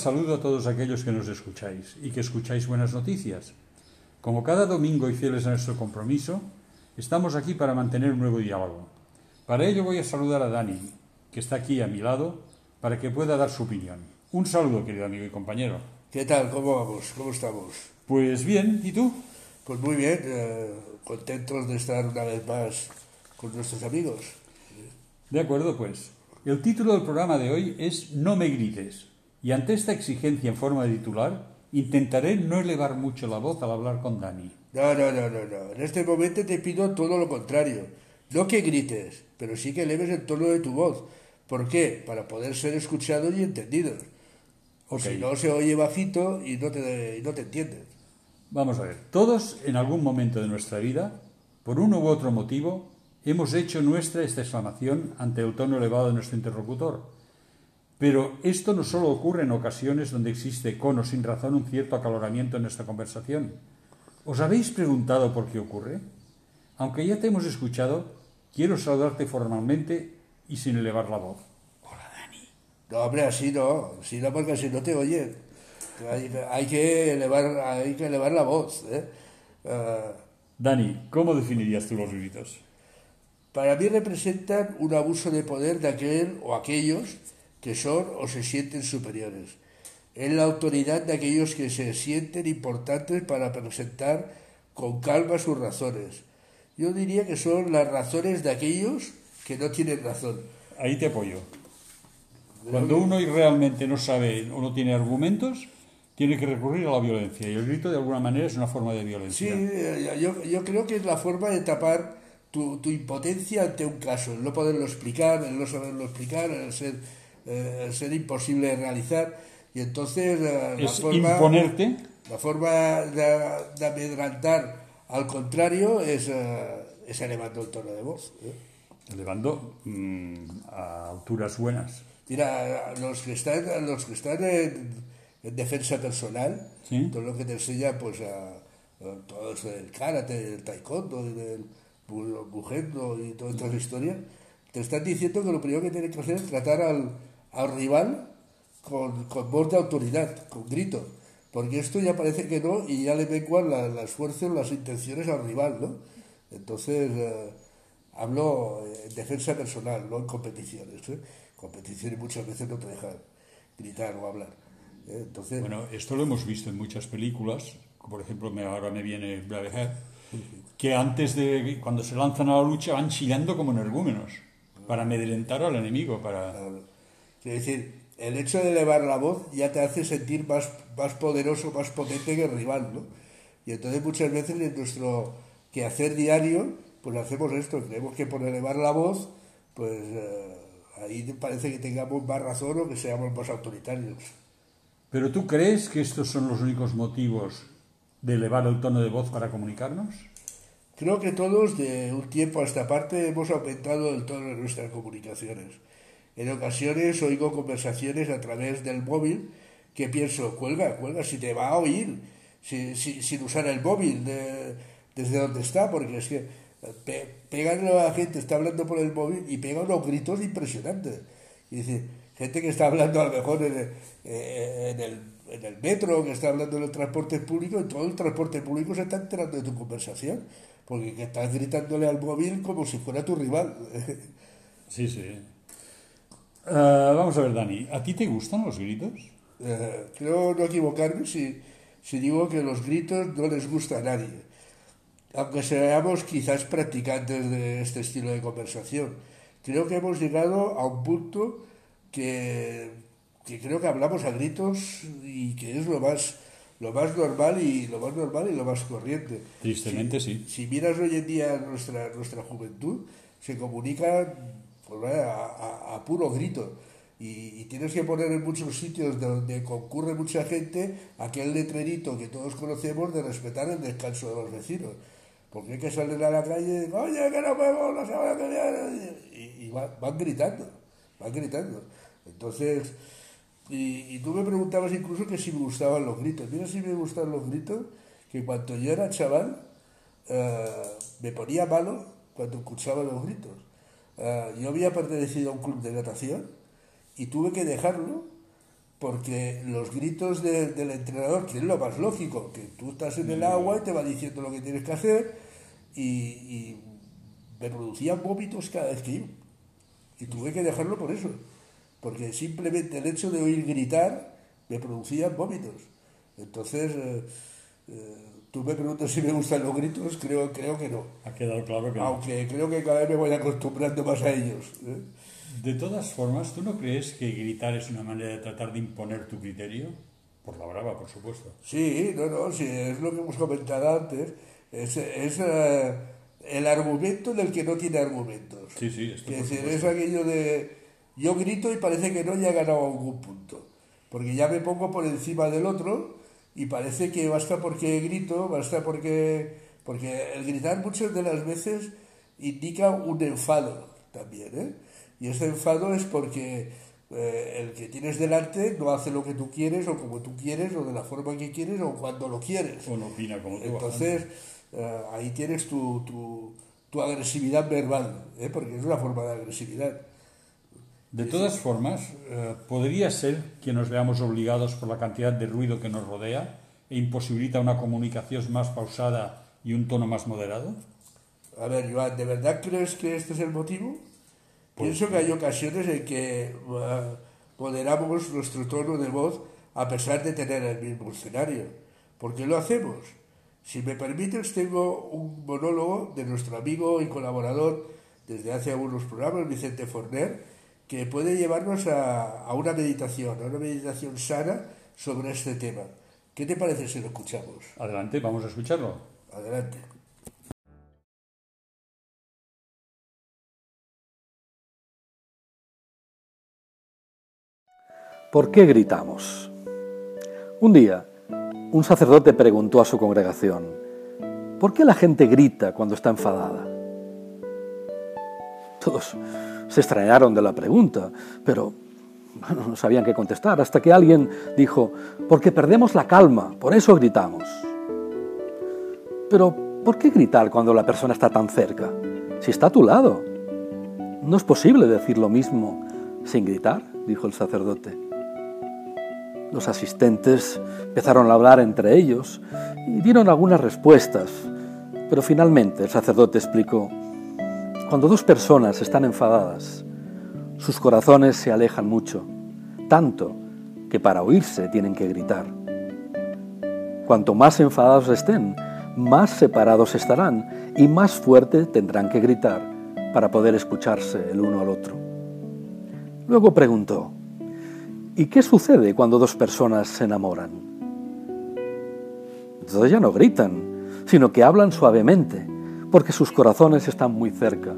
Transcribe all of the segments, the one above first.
Saludo a todos aquellos que nos escucháis y que escucháis buenas noticias. Como cada domingo y fieles a nuestro compromiso, estamos aquí para mantener un nuevo diálogo. Para ello voy a saludar a Dani, que está aquí a mi lado, para que pueda dar su opinión. Un saludo, querido amigo y compañero. ¿Qué tal? ¿Cómo vamos? ¿Cómo estamos? Pues bien, ¿y tú? Pues muy bien, eh, contentos de estar una vez más con nuestros amigos. De acuerdo, pues. El título del programa de hoy es No me grites. Y ante esta exigencia en forma de titular, intentaré no elevar mucho la voz al hablar con Dani. No, no, no, no, no. En este momento te pido todo lo contrario. No que grites, pero sí que eleves el tono de tu voz. ¿Por qué? Para poder ser escuchados y entendidos. O si no, se oye bajito y no te, y no te entienden. Vamos a ver, todos en algún momento de nuestra vida, por uno u otro motivo, hemos hecho nuestra esta exclamación ante el tono elevado de nuestro interlocutor. Pero esto no solo ocurre en ocasiones donde existe con o sin razón un cierto acaloramiento en nuestra conversación. ¿Os habéis preguntado por qué ocurre? Aunque ya te hemos escuchado, quiero saludarte formalmente y sin elevar la voz. No, hombre, así no. Así no, porque si no te oyen. Hay, hay que, elevar, hay que elevar la voz. ¿eh? Ah, Dani, ¿cómo definirías tú los gritos? Para mí representan un abuso de poder de aquel o aquellos que son o se sienten superiores. Es la autoridad de aquellos que se sienten importantes para presentar con calma sus razones. Yo diría que son las razones de aquellos que no tienen razón. Ahí te apoyo. Cuando uno realmente no sabe o no tiene argumentos, tiene que recurrir a la violencia. Y el grito, de alguna manera, es una forma de Sí, violencia. eh, yo, yo creo que es la forma de tapar tu, tu impotencia ante un caso, el no poderlo explicar, el no saberlo explicar, el ser, eh, ser imposible de realizar. Y entonces eh, la forma, imponerte. la forma de, de amedrantar al contrario es, eh, es elevando el tono de voz. ¿eh? elevando mm, a alturas buenas. Mira, los que están, los que están en, en defensa personal, Sí. todo lo que te enseña, pues, a, a todo eso del karate, del taekwondo, del bu- bujendo y toda esta historia, te están diciendo que lo primero que tienes que hacer es tratar al, al rival con, con voz de autoridad, con grito. Porque esto ya parece que no y ya le menguan la- las fuerzas, las intenciones al rival, ¿no? Entonces, eh, hablo en defensa personal, no en competiciones. ¿eh? Competiciones muchas veces no te dejan gritar o hablar. ¿eh? Entonces, Bueno, esto lo hemos visto en muchas películas. Por ejemplo, me- ahora me viene Braveheart, que antes de cuando se lanzan a la lucha van chillando como energúmenos para amedrentar al enemigo, para Claro. Quiero decir, el hecho de elevar la voz ya te hace sentir más, más poderoso, más potente que el rival, ¿no? Y entonces muchas veces en nuestro quehacer diario, pues hacemos esto, tenemos que por elevar la voz, pues eh, ahí parece que tengamos más razón o que seamos más autoritarios. Pero tú crees que estos son los únicos motivos de elevar el tono de voz para comunicarnos? Creo que todos de un tiempo a esta parte hemos aumentado el tono de nuestras comunicaciones. En ocasiones oigo conversaciones a través del móvil que pienso, cuelga, cuelga, si te va a oír, si- si- sin usar el móvil de- desde donde está, porque es que pe- pegan a la gente, está hablando por el móvil y pega unos gritos impresionantes. Y dice, gente que está hablando a lo mejor en el, eh, en el, en el metro, que está hablando en el transporte público, y todo el transporte público se está enterando de tu conversación, porque que estás gritándole al móvil como si fuera tu rival. Sí, sí. Ah, vamos a ver, Dani, ¿a ti te gustan los gritos? Eh, creo no equivocarme si, si digo que los gritos no les gusta a nadie, aunque seamos quizás practicantes de este estilo de conversación. Creo que hemos llegado a un punto que, que creo que hablamos a gritos y que es lo más, lo más normal y lo más normal y lo más corriente. Tristemente sí. Si miras hoy en día nuestra, nuestra juventud, se comunican a, a- a puro grito. Y, tienes que poner en muchos sitios donde concurre mucha gente aquel letrerito que todos conocemos de respetar el descanso de los vecinos. Porque hay que salir a la calle y oye, que nos vemos la semana que viene. Y, y van, gritando, van gritando. Entonces, y, y tú me preguntabas incluso que si me gustaban los gritos. Mira si me gustan los gritos, que cuando yo era chaval eh, me ponía malo cuando escuchaba los gritos. Eh, yo había pertenecido a un club de natación y tuve que dejarlo porque los gritos del entrenador, que es lo más lógico, que tú estás en el agua y te va diciendo lo que tienes que hacer, y, me producían vómitos cada vez que iba. Y tuve que dejarlo por eso, porque simplemente el hecho de oír gritar me producía vómitos. Entonces, eh, eh, tú me preguntas si me gustan los gritos, creo, creo que no. Ha quedado claro que no. Aunque creo que cada vez me voy acostumbrando más a ellos. ¿eh? De todas formas, ¿tú no crees que gritar es una manera de tratar de imponer tu criterio? Por la brava, por supuesto. Sí, no, no, sí, es lo que hemos comentado antes. Es, es uh, el argumento del que no tiene argumentos. Sí, sí, esto es, es aquello de yo grito y parece que no ya he ganado algún punto. Porque ya me pongo por encima del otro y parece que basta porque grito, basta porque... Porque el gritar muchas de las veces indica un enfado también, ¿eh? Y ese enfado es porque eh, el que tienes delante no hace lo que tú quieres o como tú quieres o de la forma que quieres o cuando lo quieres. O no opina como tú. Entonces, eh, ahí tienes tu, tu, agresividad verbal, ¿eh? porque es una forma de agresividad. De todas formas, ¿podría ser que nos veamos obligados por la cantidad de ruido que nos rodea e imposibilita una comunicación más pausada y un tono más moderado? A ver, Joan, ¿de verdad crees que este es el motivo? Pienso que hay ocasiones en que moderamos nuestro tono de voz a pesar de tener el mismo escenario. ¿Por qué lo hacemos? Si me permites, tengo un monólogo de nuestro amigo y colaborador desde hace algunos programas, Vicente Forner, que puede llevarnos a, a una meditación, a una meditación sana sobre este tema. ¿Qué te parece si lo escuchamos? Adelante, vamos a escucharlo. Adelante. ¿Por qué gritamos? Un día, un sacerdote preguntó a su congregación, ¿por qué la gente grita cuando está enfadada? Todos se extrañaron de la pregunta, pero no sabían qué contestar, hasta que alguien dijo, porque perdemos la calma, por eso gritamos. Pero, ¿por qué gritar cuando la persona está tan cerca? Si está a tu lado. No es posible decir lo mismo sin gritar, dijo el sacerdote. Los asistentes empezaron a hablar entre ellos y dieron algunas respuestas, pero finalmente el sacerdote explicó, cuando dos personas están enfadadas, sus corazones se alejan mucho, tanto que para oírse tienen que gritar. Cuanto más enfadados estén, más separados estarán y más fuerte tendrán que gritar para poder escucharse el uno al otro. Luego preguntó, ¿Y qué sucede cuando dos personas se enamoran? Entonces ya no gritan, sino que hablan suavemente, porque sus corazones están muy cerca.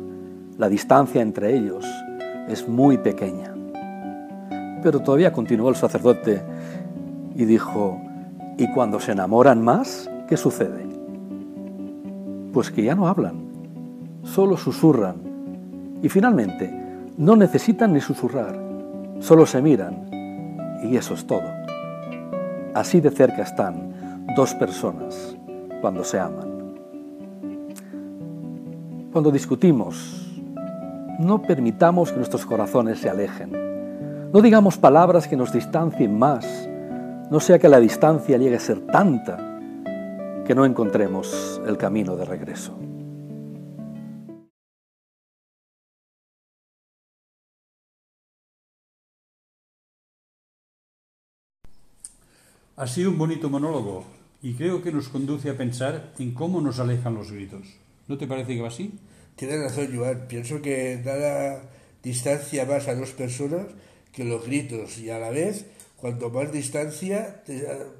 La distancia entre ellos es muy pequeña. Pero todavía continuó el sacerdote y dijo, ¿y cuando se enamoran más, qué sucede? Pues que ya no hablan, solo susurran. Y finalmente, no necesitan ni susurrar, solo se miran y eso es todo. Así de cerca están dos personas cuando se aman. Cuando discutimos, no permitamos que nuestros corazones se alejen. No digamos palabras que nos distancien más, no sea que la distancia llegue a ser tanta que no encontremos el camino de regreso. Ha sido un bonito monólogo y creo que nos conduce a pensar en cómo nos alejan los gritos. ¿No te parece que va así? Tienes razón, Joan. Pienso que nada distancia más a dos personas que los gritos y a la vez, cuanto más distancia,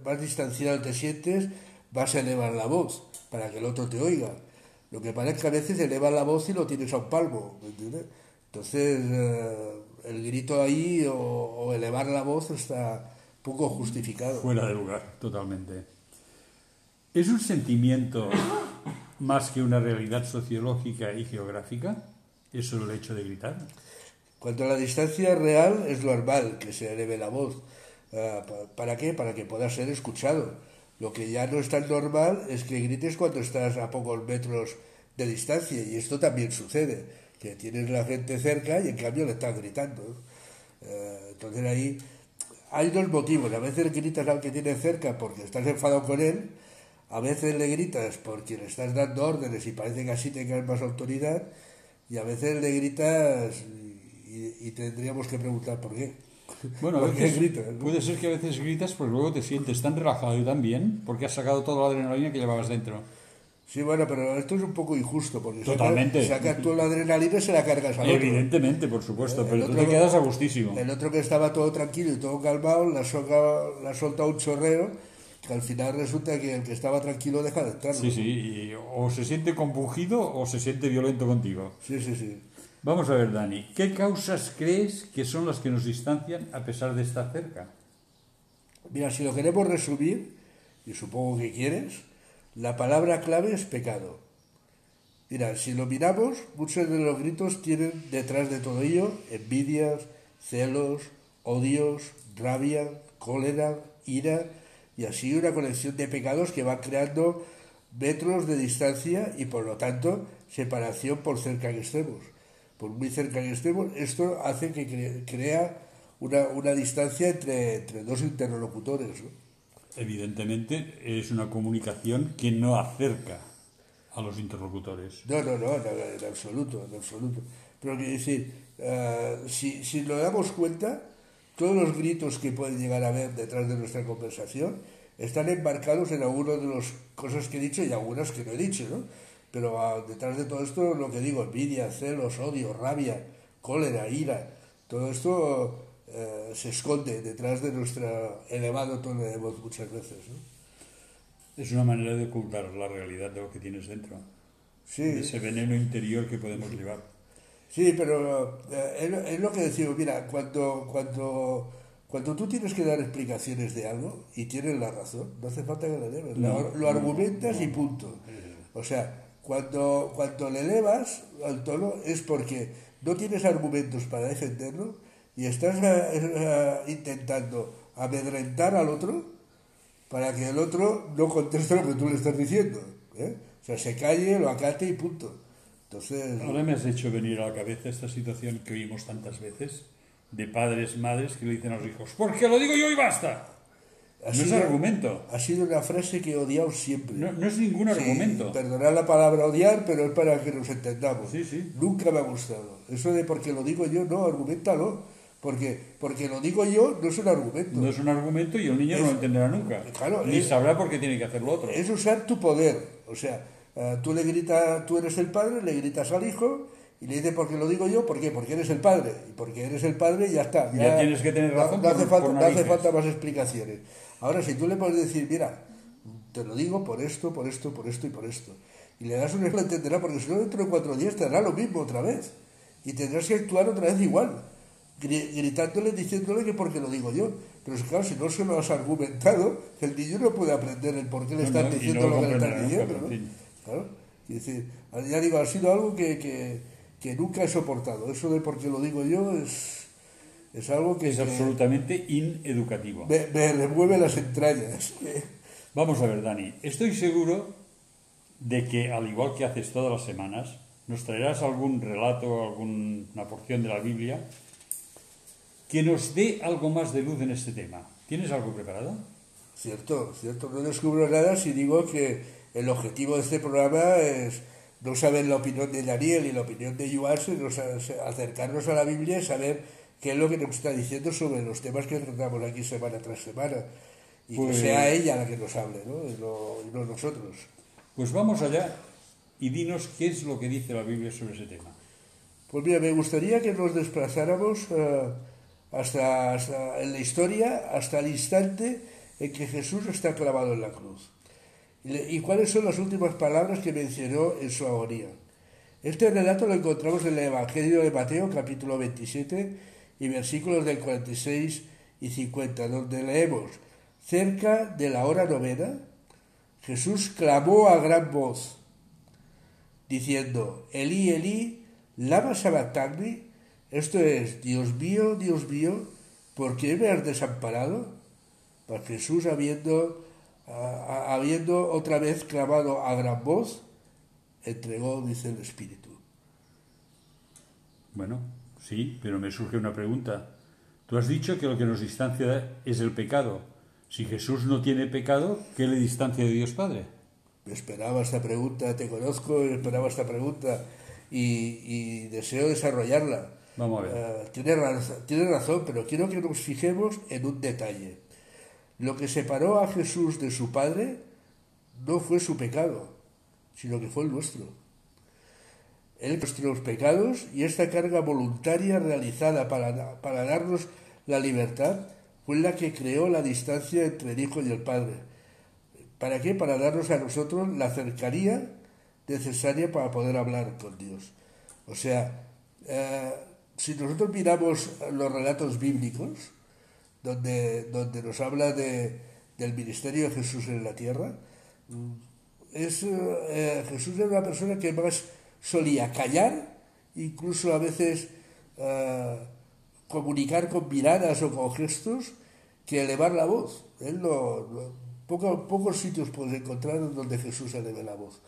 más distanciado te sientes, vas a elevar la voz para que el otro te oiga. Lo que parece que a veces eleva la voz y lo tienes a un palmo, entiendes? Entonces, eh, el grito ahí o, o elevar la voz está poco justificado. Fuera de lugar, totalmente. ¿Es un sentimiento más que una realidad sociológica y geográfica? ¿Eso es el hecho de gritar? Cuanto a la distancia real, es normal que se eleve la voz. Ah, ¿Para qué? Para que pueda ser escuchado. Lo que ya no es tan normal es que grites cuando estás a pocos metros de distancia. Y esto también sucede, que tienes la gente cerca y en cambio le estás gritando. Ah, entonces ahí hay dos motivos. A veces gritas al que tienes cerca porque estás enfadado con él, a veces le gritas porque le estás dando órdenes y parece que así tengas más autoridad, y a veces le gritas y, tendríamos que preguntar por qué. Bueno, a veces gritas, puede ser que a veces gritas porque luego te sientes tan relajado y tan bien porque has sacado toda la adrenalina que llevabas dentro. Sí, bueno, pero esto es un poco injusto, porque Totalmente. Saca, tú la adrenalina y se la cargas al otro. Evidentemente, por supuesto, pero tú te quedas a gustísimo. El otro que estaba todo tranquilo y todo calmado, la ha la soltado un chorreo, que al final resulta que el que estaba tranquilo deja de estar. Sí, sí, o se siente compungido o se siente violento contigo. Sí, sí, sí. Vamos a ver, Dani, ¿qué causas crees que son las que nos distancian a pesar de estar cerca? Mira, si lo queremos resumir, y supongo que quieres, la palabra clave es pecado. Mira, si lo miramos, muchos de los gritos tienen detrás de todo ello envidias, celos, odios, rabia, cólera, ira y así una colección de pecados que van creando metros de distancia y por lo tanto separación por cerca que estemos. Por muy cerca que estemos, esto hace que crea una, una distancia entre, entre dos interlocutores. ¿no? Evidentemente es una comunicación que no acerca a los interlocutores. No, no, no, en absoluto, en absoluto. Pero quiero decir, eh, si, si nos damos cuenta, todos los gritos que pueden llegar a haber detrás de nuestra conversación están embarcados en algunas de las cosas que he dicho y algunas que no he dicho, ¿no? Pero ah, detrás de todo esto, lo que digo, envidia, celos, odio, rabia, cólera, ira, todo esto eh, se esconde detrás de nuestro elevado tono de voz muchas veces. Es una manera de ocultar la realidad de lo que tienes dentro. Sí. ese veneno interior que podemos llevar. Sí, pero eh, es, lo que decimos, mira, cuando, cuando, cuando tú tienes que dar explicaciones de algo y tienes la razón, no hace falta que le debes, lo, argumentas y punto. O sea, cuando, cuando le elevas al tono es porque no tienes argumentos para defenderlo y estás eh, intentando amedrentar al otro para que el otro no conteste lo que tú le estás diciendo. ¿eh? O sea, se calle, lo acate y punto. Entonces... Ahora me has hecho venir a la cabeza esta situación que oímos tantas veces de padres, madres que le dicen a los hijos, porque lo digo yo y basta. no es argumento. Ha sido una frase que he odiado siempre. No, es ningún argumento. Perdonad la palabra odiar, pero es para que nos entendamos. Sí, sí. Nunca me ha gustado. Eso de porque lo digo yo, no, argumentalo. Porque, porque lo digo yo, no es un argumento. No es un argumento y el niño no lo entenderá nunca. Claro, Ni sabrá por qué tiene que hacer lo otro. Es usar tu poder. O sea, eh, tú le gritas, tú eres el padre, le gritas al hijo y le dices, porque lo digo yo, ¿por qué? Porque eres el padre. Y porque eres el padre ya está. Ya, tienes que tener razón. No, hace, falta, no hace falta más explicaciones. Ahora, si tú le puedes decir, mira, te lo digo por esto, por esto, por esto y por esto. Y le das un ejemplo, entenderá, porque si no, dentro de cuatro días te hará lo mismo otra vez. Y tendrás que actuar otra vez igual gritándole, diciéndole que porque lo digo yo. Pero claro, si no se lo has argumentado, el niño no puede aprender el por qué le están diciendo lo, que le están diciendo. Claro. Y decir, ya digo, ha sido algo que, que, que, nunca he soportado. Eso de porque lo digo yo es, es algo que... Es absolutamente ineducativo. Me, me remueve las entrañas. Vamos a ver, Dani. Estoy seguro de que, al igual que haces todas las semanas, nos traerás algún relato, alguna porción de la Biblia que nos dé algo más de luz en este tema. ¿Tienes algo preparado? Cierto, cierto. No descubro nada si digo que el objetivo de este programa es no saber la opinión de Daniel y la opinión de Joan, sino acercarnos a la Biblia y saber qué es lo que nos está diciendo sobre los temas que tratamos aquí semana tras semana. Y que pues sea ella la que nos hable, ¿no? Y no, nosotros. Pues vamos allá y dinos qué es lo que dice la Biblia sobre ese tema. Pues mira, me gustaría que nos desplazáramos... Uh, hasta, en la historia, hasta el instante en que Jesús está clavado en la cruz. ¿Y cuáles son las últimas palabras que mencionó en su agonía? Este relato lo encontramos en el Evangelio de Mateo, capítulo 27, y versículos del 46 y 50, donde leemos, cerca de la hora novena, Jesús clamó a gran voz, diciendo, Elí, Elí, lama sabactani, esto es, Dios mío, Dios mío, ¿por qué me has desamparado? Pues Jesús, habiendo, habiendo otra vez clamado a gran voz, entregó, dice el Espíritu. Bueno, sí, pero me surge una pregunta. Tú has dicho que lo que nos distancia es el pecado. Si Jesús no tiene pecado, ¿qué le distancia de Dios Padre? Esperaba esta pregunta, te conozco, esperaba esta pregunta y, y deseo desarrollarla. Vamos a ver. Eh, tiene, tiene razón, pero quiero que nos fijemos en un detalle. Lo que separó a Jesús de su Padre no fue su pecado, sino que fue el nuestro. Él nuestros pecados y esta carga voluntaria realizada para, para darnos la libertad fue la que creó la distancia entre el Hijo y el Padre. ¿Para qué? Para darnos a nosotros la cercanía necesaria para poder hablar con Dios. O sea, eh, si nosotros miramos los relatos bíblicos, donde, donde nos habla de, del ministerio de Jesús en la tierra, es, eh, Jesús era una persona que más solía callar, incluso a veces eh, comunicar con miradas o con gestos, que elevar la voz. Él no, poco, pocos sitios puedes encontrar donde Jesús eleve la voz.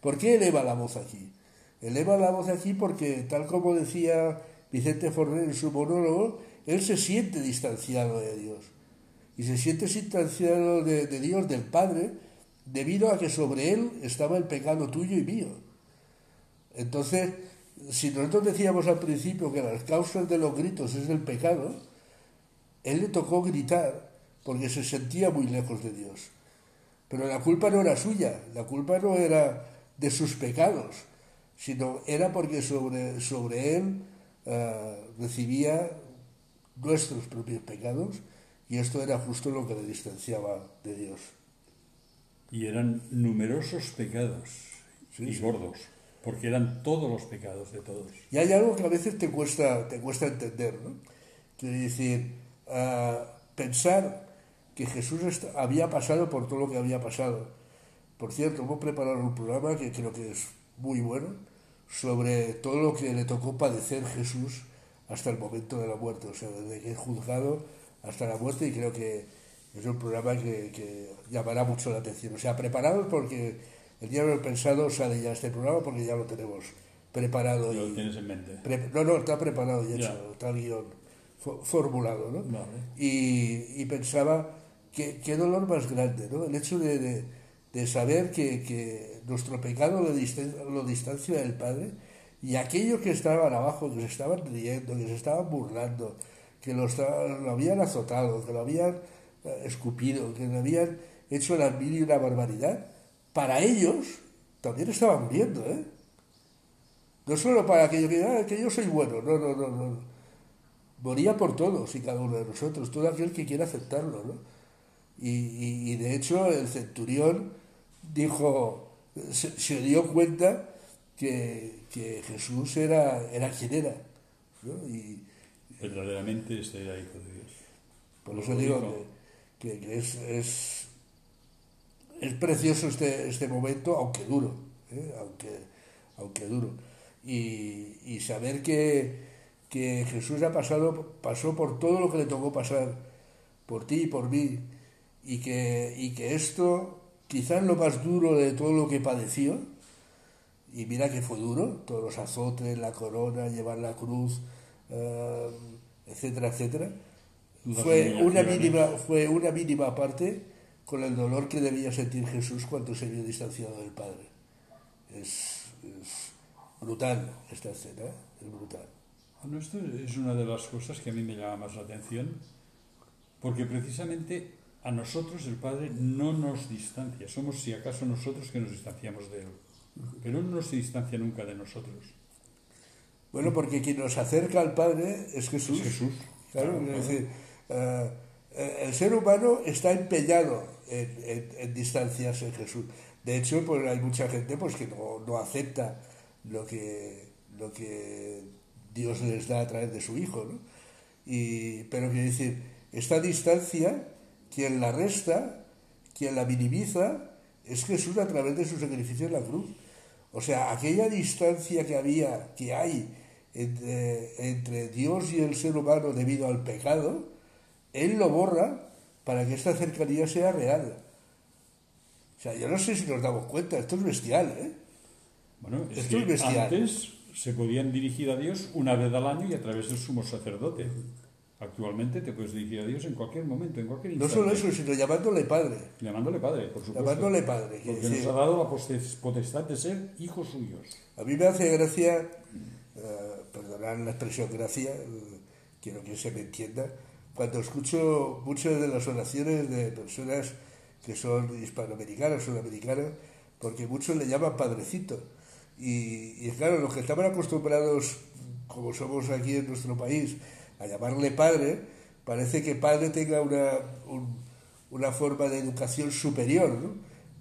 ¿Por qué eleva la voz aquí? Eleva la voz aquí porque, tal como decía Vicente Forner en su monólogo, él se siente distanciado de Dios. Y se siente distanciado de, Dios, del Padre, debido a que sobre él estaba el pecado tuyo y mío. Entonces, si nosotros decíamos al principio que las causas de los gritos es el pecado, él le tocó gritar porque se sentía muy lejos de Dios. Pero la culpa no era suya, la culpa no era de sus pecados, sino era porque sobre, sobre él uh, recibía nuestros propios pecados y esto era justo lo que le distanciaba de Dios. Y eran numerosos pecados Sí, y sí. gordos, porque eran todos los pecados de todos. Y hay algo que a veces te cuesta, te cuesta entender, ¿no? Quiere decir, ah, pensar que Jesús había pasado por todo lo que había pasado. Por cierto, hemos preparado un programa que creo que es muy bueno sobre todo lo que le tocó padecer Jesús hasta el momento de la muerte, o sea, desde que es juzgado hasta la muerte y creo que es un programa que, que llamará mucho la atención. O sea, preparados porque el día de pensado sale ya este programa porque ya lo tenemos preparado. Lo y- tienes en mente. Pre- no, no, está preparado y hecho, Ya. está el guion fo- formulado, ¿no? Vale. Y, y pensaba que qué dolor más grande, ¿no? El hecho de, de- de saber que, que nuestro pecado lo, lo distancia del Padre y aquellos que estaban abajo, que se estaban riendo, que se estaban burlando, que lo, esta- lo habían azotado, que lo habían eh, escupido, que le habían hecho la mil y una barbaridad, para ellos también estaban muriendo, ¿eh? No solo para aquello que, ah, que yo soy bueno, no, no, no, no. Moría por todos y cada uno de nosotros, todo aquel que quiera aceptarlo, ¿no? Y, y- y de hecho el centurión dijo, se, se dio cuenta que, que Jesús era, era quien era, ¿no? Y Verdaderamente este era hijo de Dios. por Lo eso digo que, que- que es, es, es precioso este, este momento, aunque duro, ¿eh? aunque, aunque duro. Y, y saber que, que Jesús ha pasado, pasó por todo lo que le tocó pasar, por ti y por mí, y que, y que esto, quizás lo más duro de todo lo que padeció, y mira que fue duro, todos los azotes, la corona, llevar la cruz, eh, etcétera, etcétera, fue una mínima fue una mínima parte con el dolor que debía sentir Jesús cuando se vio distanciado del Padre. Es, es brutal esta escena es brutal. Bueno, esto es una de las cosas que a mí me llama más la atención, porque precisamente a nosotros el Padre no nos distancia, somos si acaso nosotros que nos distanciamos de Él, Él no se distancia nunca de nosotros. bueno porque quien nos acerca al Padre es Jesús Es Jesús. Claro, Claro, es claro. decir, eh, eh, el ser humano está empeñado en, en- en distanciarse de Jesús. De hecho, pues hay mucha gente pues que no, no acepta lo que, lo que Dios les da a través de su Hijo, ¿no? Y, pero quiero decir, esta distancia, quien la resta, quien la minimiza, es Jesús a través de su sacrificio en la cruz. O sea, aquella distancia que había, que hay entre, entre Dios y el ser humano debido al pecado, Él lo borra para que esta cercanía sea real. O sea, yo no sé si nos damos cuenta, esto es bestial, ¿eh? Bueno, es Esto que es bestial. antes se podían dirigir a Dios una vez al año y a través del sumo sacerdote. Actualmente te puedes dirigir a Dios en cualquier momento, en cualquier No instante. solo eso, sino llamándole Padre. Llamándole Padre, por supuesto. Llamándole Padre. Porque nos ha dado la potestad de ser hijos suyos. A mí me hace gracia, eh, perdonad la expresión gracia, quiero que se me entienda, cuando escucho muchas de las oraciones de personas que son hispanoamericanas, sudamericanas, porque muchos le llaman padrecito. Y, y claro, los que estaban acostumbrados, como somos aquí en nuestro país, a llamarle padre, parece que padre tenga una, un- una forma de educación superior, ¿no?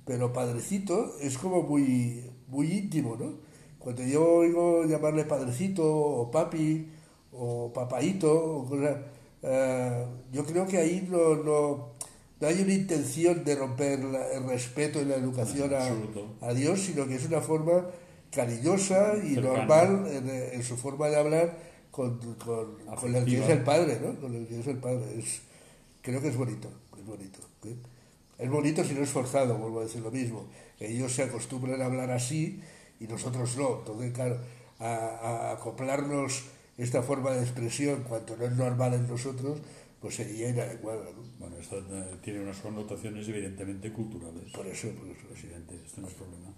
Pero padrecito es como muy, muy íntimo, ¿no? Cuando yo oigo llamarle padrecito o papi o papaito o cosas, eh, yo creo que ahí no, no, no hay una intención de romper la- el respeto y la educación a, a Dios, sino que es una forma cariñosa y Cercana. normal en, en su forma de hablar con, con, con el que es el padre, ¿no? Con el que es el padre. Es, creo que es bonito, es bonito. ¿eh? Es bonito si no es forzado, vuelvo a decir lo mismo. Ellos se acostumbran a hablar así y nosotros no. Entonces, claro, a, a acoplarnos esta forma de expresión cuando no es normal en nosotros, pues sería inadecuado. ¿no? Bueno, esto eh, tiene unas connotaciones evidentemente culturales. Por eso, por eso. Es evidente, esto no es problema.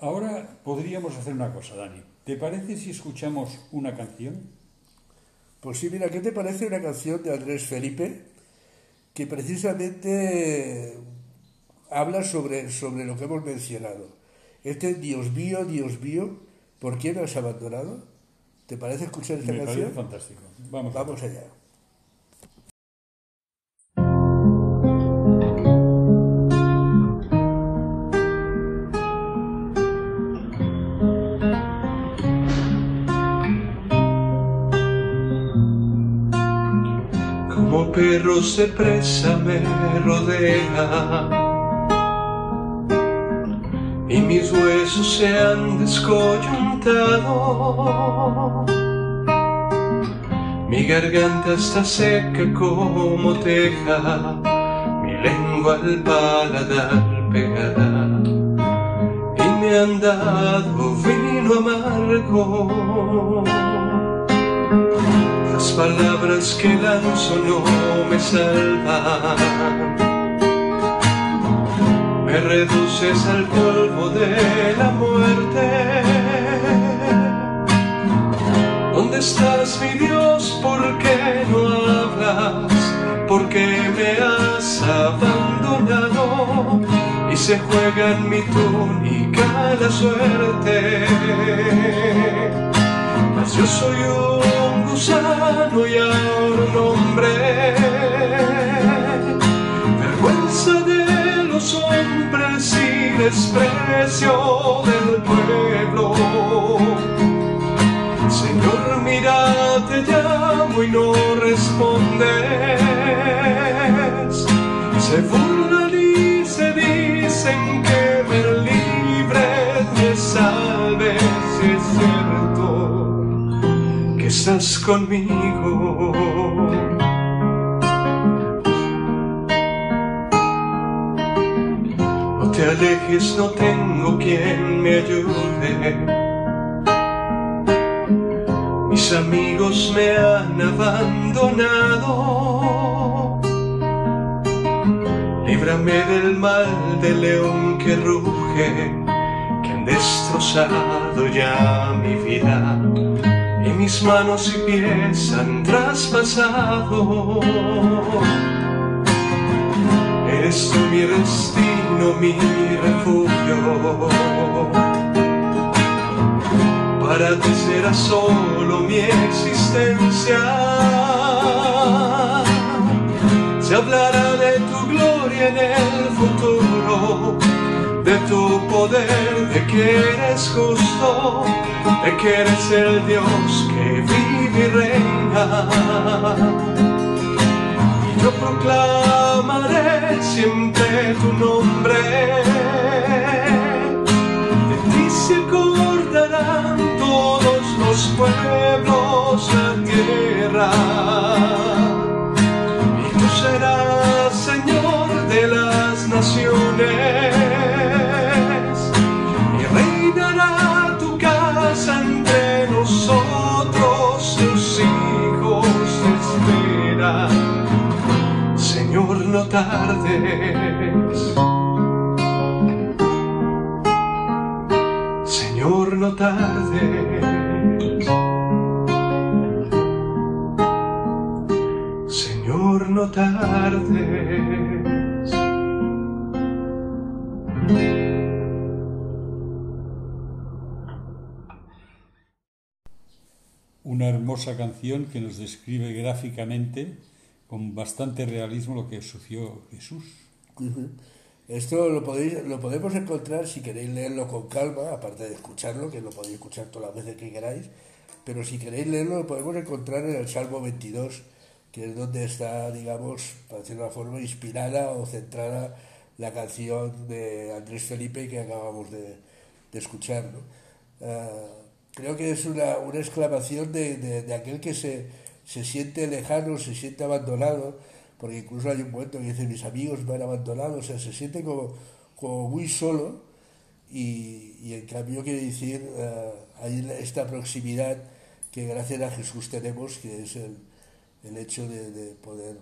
Ahora podríamos hacer una cosa, Dani. ¿Te parece si escuchamos una canción? Pues sí, mira, ¿qué te parece una canción de Andrés Felipe que precisamente habla sobre, sobre lo que hemos mencionado? Este Dios mío, Dios mío, ¿por qué me has abandonado? ¿Te parece escuchar esta Me parece canción? fantástico. Vamos. Vamos allá. Perros de presa me rodea y mis huesos se han descoyuntado. Mi garganta está seca como teja, mi lengua al paladar pegada y me han dado vino amargo. Las palabras que lanzo no me salvan. Me reduces al polvo de la muerte. ¿Dónde estás, mi Dios? ¿Por qué no hablas? ¿Por qué me has abandonado? Y se juega en mi túnica la suerte. Mas yo soy un gusano y un hombre, vergüenza de los hombres y desprecio del pueblo. Estás conmigo. No te alejes, no tengo quien me ayude. Mis amigos me han abandonado. Líbrame del mal del león que ruge, que han destrozado ya mi vida. Mis manos y pies han traspasado. Eres tú mi destino, mi refugio. Para ti será solo mi existencia. Se hablará de tu gloria en el futuro, de tu poder, de que eres justo, de que eres el Dios que vive y reina. Y yo proclamaré siempre tu nombre. De ti se acordarán todos los pueblos, la tierra. Y tú serás Señor de las naciones. Señor, no tardes. Señor, no tardes. una hermosa canción que nos describe gráficamente con bastante realismo lo que sucedió Jesús. Esto lo, podéis, lo podemos encontrar si queréis leerlo con calma, aparte de escucharlo, que lo podéis escuchar todas las veces que queráis, pero si queréis leerlo lo podemos encontrar en el Salmo 22, que es donde está, digamos, para decirlo de una forma, inspirada o centrada la canción de Andrés Felipe que acabamos de, de escuchar. ¿no? Ah, creo que es una, una exclamación de, de, aquel que se, se, siente lejano, se siente abandonado, porque incluso hay un momento que dice mis amigos me han abandonado, o sea, se siente como, como muy solo y, y, en cambio quiere decir uh, hay esta proximidad que gracias a Jesús tenemos, que es el, el hecho de, de, poder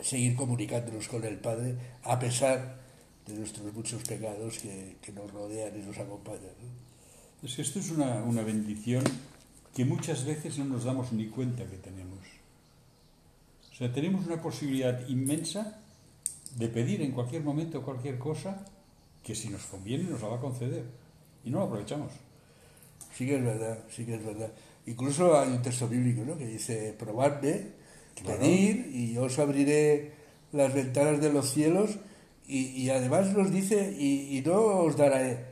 seguir comunicándonos con el Padre a pesar de nuestros muchos pecados que, que nos rodean y nos acompañan. ¿no? Es que esto es una, una bendición que muchas veces no nos damos ni cuenta que tenemos. O sea, tenemos una posibilidad inmensa de pedir en cualquier momento cualquier cosa que si nos conviene nos la va a conceder. Y no lo aprovechamos. Sí que es verdad, sí que es verdad. Incluso hay un texto bíblico ¿no? que dice, probadme, claro. pedir y yo os abriré las ventanas de los cielos y, y además nos dice, y, y, no os daré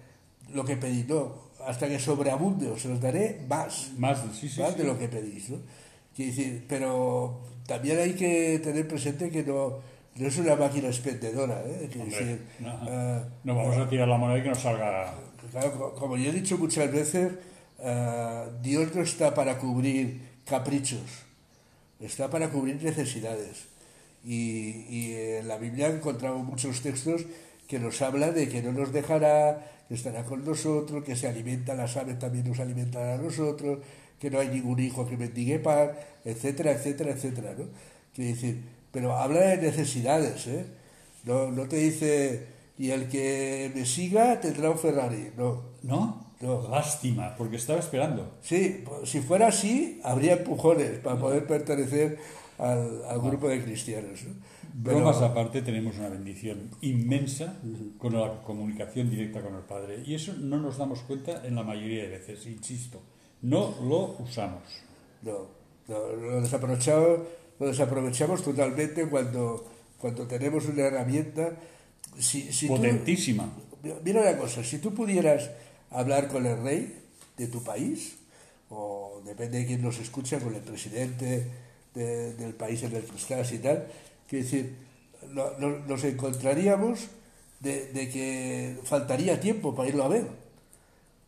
lo que pedís, no, hasta que sobreabunde, os los daré más, más, sí, sí, más sí. de lo que pedís. ¿no? Quiere decir, pero también hay que tener presente que no, no es una máquina expendedora. ¿eh? Quiere Hombre, decir, no, uh, no vamos a tirar la moneda y que nos salga. Claro, como yo he dicho muchas veces, uh, Dios no está para cubrir caprichos, está para cubrir necesidades. Y, y en la Biblia encontramos muchos textos que nos hablan de que no nos dejará, que estará con nosotros, que se alimenta las aves también nos alimentará a nosotros, que no hay ningún hijo que mendigue pan, etcétera, etcétera, etcétera, ¿no? Quiere decir, pero habla de necesidades, ¿eh? No, no te dice, y el que me siga tendrá un Ferrari, no. ¿No? No. Lástima, porque estaba esperando. Sí, pues, si fuera así, habría empujones para poder pertenecer al, al grupo de cristianos, ¿no? Pero, Bromas aparte, tenemos una bendición inmensa con la comunicación directa con el Padre. Y eso no nos damos cuenta en la mayoría de veces, insisto. No lo usamos. No, no lo, desaprovechamos, lo desaprovechamos totalmente cuando, cuando tenemos una herramienta. Si, si Potentísima. Tú, mira una cosa, si tú pudieras hablar con el rey de tu país, o depende de quién nos escucha, con el presidente de, del país en el que estás y tal, Quiere decir, no, nos encontraríamos de, de, que faltaría tiempo para irlo a ver,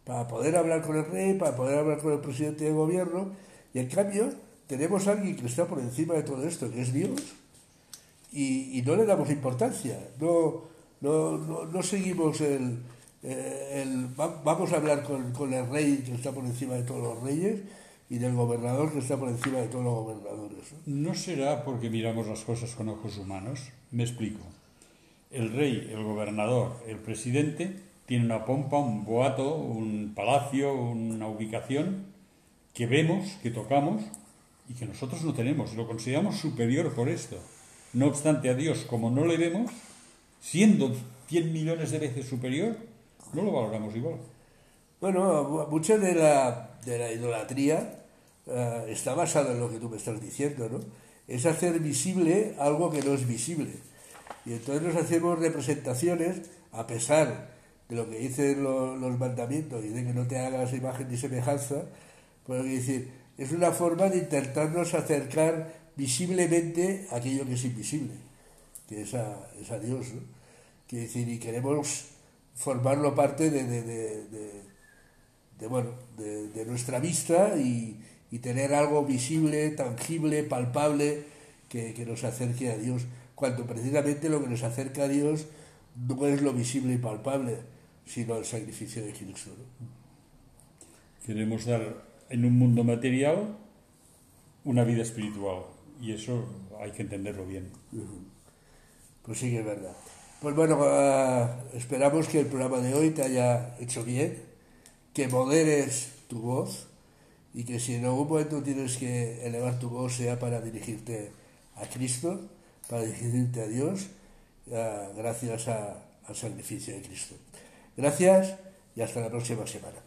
para poder hablar con el rey, para poder hablar con el presidente de gobierno, y en cambio tenemos a alguien que está por encima de todo esto, que es Dios, y, y no le damos importancia, no, no, no, no seguimos el, el, Vamos a hablar con, con el rey que está por encima de todos los reyes, y del gobernador que está por encima de todos los gobernadores. ¿no? ¿No será porque miramos las cosas con ojos humanos? Me explico. El rey, el gobernador, el presidente tiene una pompa, un boato, un palacio, una ubicación que vemos, que tocamos y que nosotros no tenemos. Lo consideramos superior por esto. No obstante, a Dios, como no le vemos, siendo 100 millones de veces superior, no lo valoramos igual. Bueno, mucha de la, de la idolatría uh, está basado en lo que tú me estás diciendo, ¿no? Es hacer visible algo que no es visible. Y entonces nos hacemos representaciones a pesar de lo que dicen los, los mandamientos y de que no te hagas imagen ni semejanza, pues decir, es una forma de intentarnos acercar visiblemente aquello que es invisible, que es a, es a Dios, ¿no? Quiere decir, y queremos formarlo parte de, de, de, de bueno, de, nuestra vista y, y tener algo visible, tangible, palpable, que, que, nos acerque a Dios, cuando precisamente lo que nos acerca a Dios no es lo visible y palpable, sino el sacrificio de Cristo. ¿no? Queremos dar en un mundo material una vida espiritual y eso hay que entenderlo bien. Pues sí que es verdad. Pues bueno, ah, esperamos que el programa de hoy te haya hecho bien, que moderes tu voz y que si en algún momento tienes que elevar tu voz sea para dirigirte a Cristo, para dirigirte a Dios, ah, gracias a- al sacrificio de Cristo. Gracias y hasta la próxima semana.